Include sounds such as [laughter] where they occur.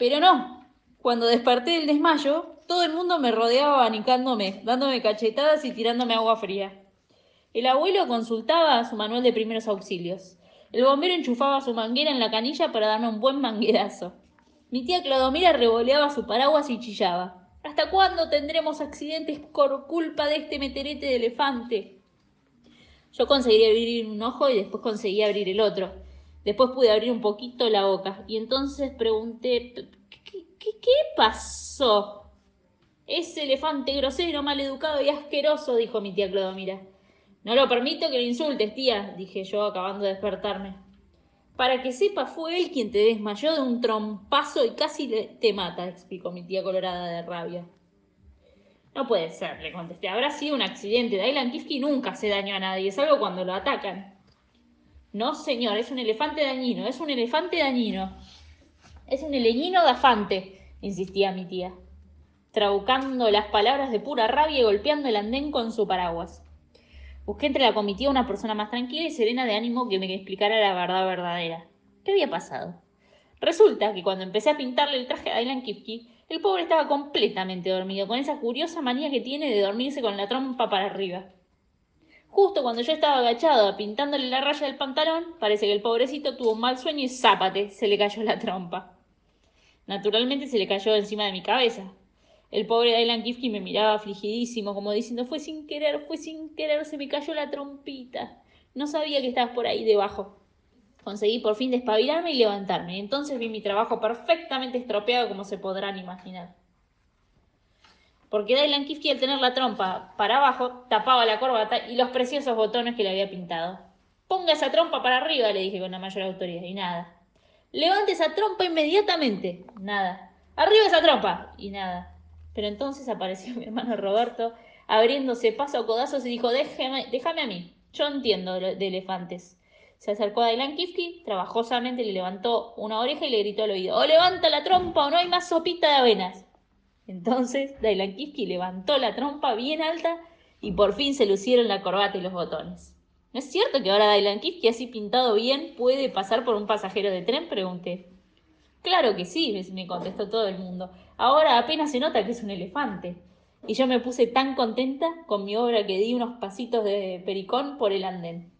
Pero no, cuando desperté del desmayo, todo el mundo me rodeaba abanicándome, dándome cachetadas y tirándome agua fría. El abuelo consultaba su manual de primeros auxilios. El bombero enchufaba su manguera en la canilla para darme un buen manguerazo. Mi tía Clodomira revoleaba su paraguas y chillaba. ¿Hasta cuándo tendremos accidentes por culpa de este meterete de elefante? Yo conseguí abrir un ojo y después conseguí abrir el otro. Después pude abrir un poquito la boca y entonces pregunté, ¿qué, qué, pasó? Ese elefante grosero, maleducado y asqueroso, dijo mi tía Clodomira. No lo permito que lo insultes, tía, dije yo, acabando de despertarme. Para que sepa, fue él quien te desmayó de un trompazo y casi te mata, explicó mi tía colorada de rabia. No puede ser, le contesté. Habrá sido un accidente. Dailan Kifki nunca se dañó a nadie, salvo cuando lo atacan. No, señor, es un elefante dañino, es un elefante dañino. Es un eleñino gafante, insistía mi tía, trabucando las palabras de pura rabia y golpeando el andén con su paraguas. Busqué entre la comitiva una persona más tranquila y serena de ánimo que me explicara la verdad verdadera. ¿Qué había pasado? Resulta que cuando empecé a pintarle el traje a Dylan Kifke, el pobre estaba completamente dormido, con esa curiosa manía que tiene de dormirse con la trompa para arriba. Justo cuando yo estaba agachado pintándole la raya del pantalón, parece que el pobrecito tuvo un mal sueño y zápate, se le cayó la trompa. Naturalmente se le cayó encima de mi cabeza. El pobre Dylan Kifke me miraba afligidísimo, como diciendo, fue sin querer, fue sin querer, se me cayó la trompita. No sabía que estabas por ahí debajo. Conseguí por fin despabilarme y levantarme. Entonces vi mi trabajo perfectamente estropeado, como se podrán imaginar. Porque Dylan Kifke, al tener la trompa para abajo, tapaba la corbata y los preciosos botones que le había pintado. Ponga esa trompa para arriba, le dije con la mayor autoridad, y nada. Levante esa trompa inmediatamente. Nada. Arriba esa trompa. Y nada. Pero entonces apareció [laughs] mi hermano Roberto, abriéndose paso a codazos y dijo, déjame, déjame a mí, yo entiendo de, elefantes. Se acercó a Dylan trabajosamente le levantó una oreja y le gritó al oído, o levanta la trompa o no hay más sopita de avenas. Entonces Dylan Kifke levantó la trompa bien alta y por fin se lucieron la corbata y los botones. ¿No es cierto que ahora Dylan Kifke, así pintado bien, puede pasar por un pasajero de tren? Pregunté. Claro que sí, me contestó todo el mundo. Ahora apenas se nota que es un elefante. Y yo me puse tan contenta con mi obra que di unos pasitos de pericón por el andén.